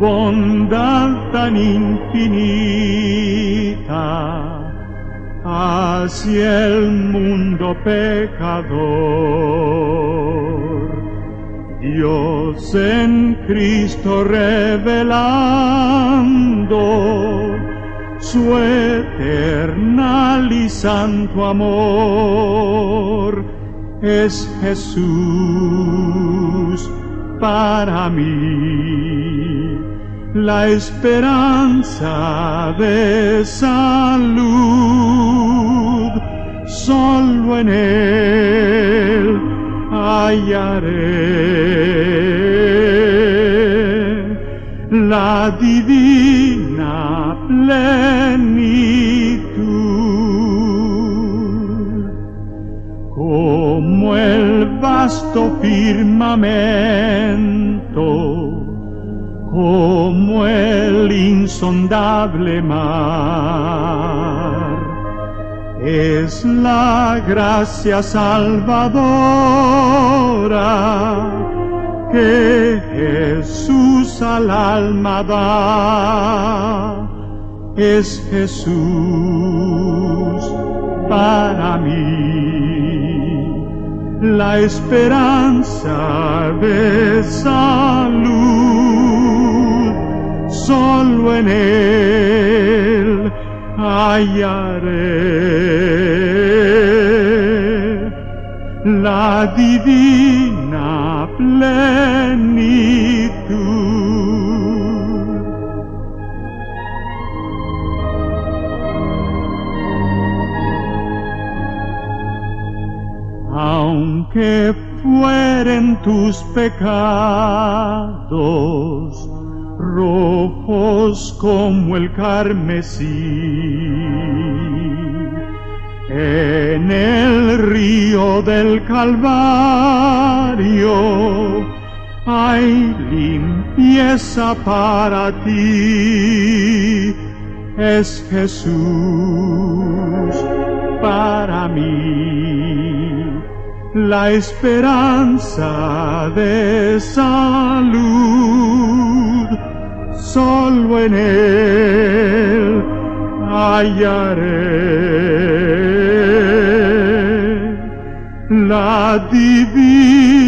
bondad tan infinita hacia el mundo pecador. Dios en Cristo revelando su eternal y santo amor es Jesús para mí la esperanza de salud. Solo en Él hallaré la divina plenitud. Como el vasto firmamento como el insondable mar. Es la gracia salvadora que Jesús al alma da. Es Jesús para mí la esperanza de. En Él hallaré la divina plenitud. aunque fueren tus pecados rojos como el carmesí. En el río del Calvario hay limpieza para ti. Es Jesús para mí la esperanza de salud. Solo en Él hallaré la divina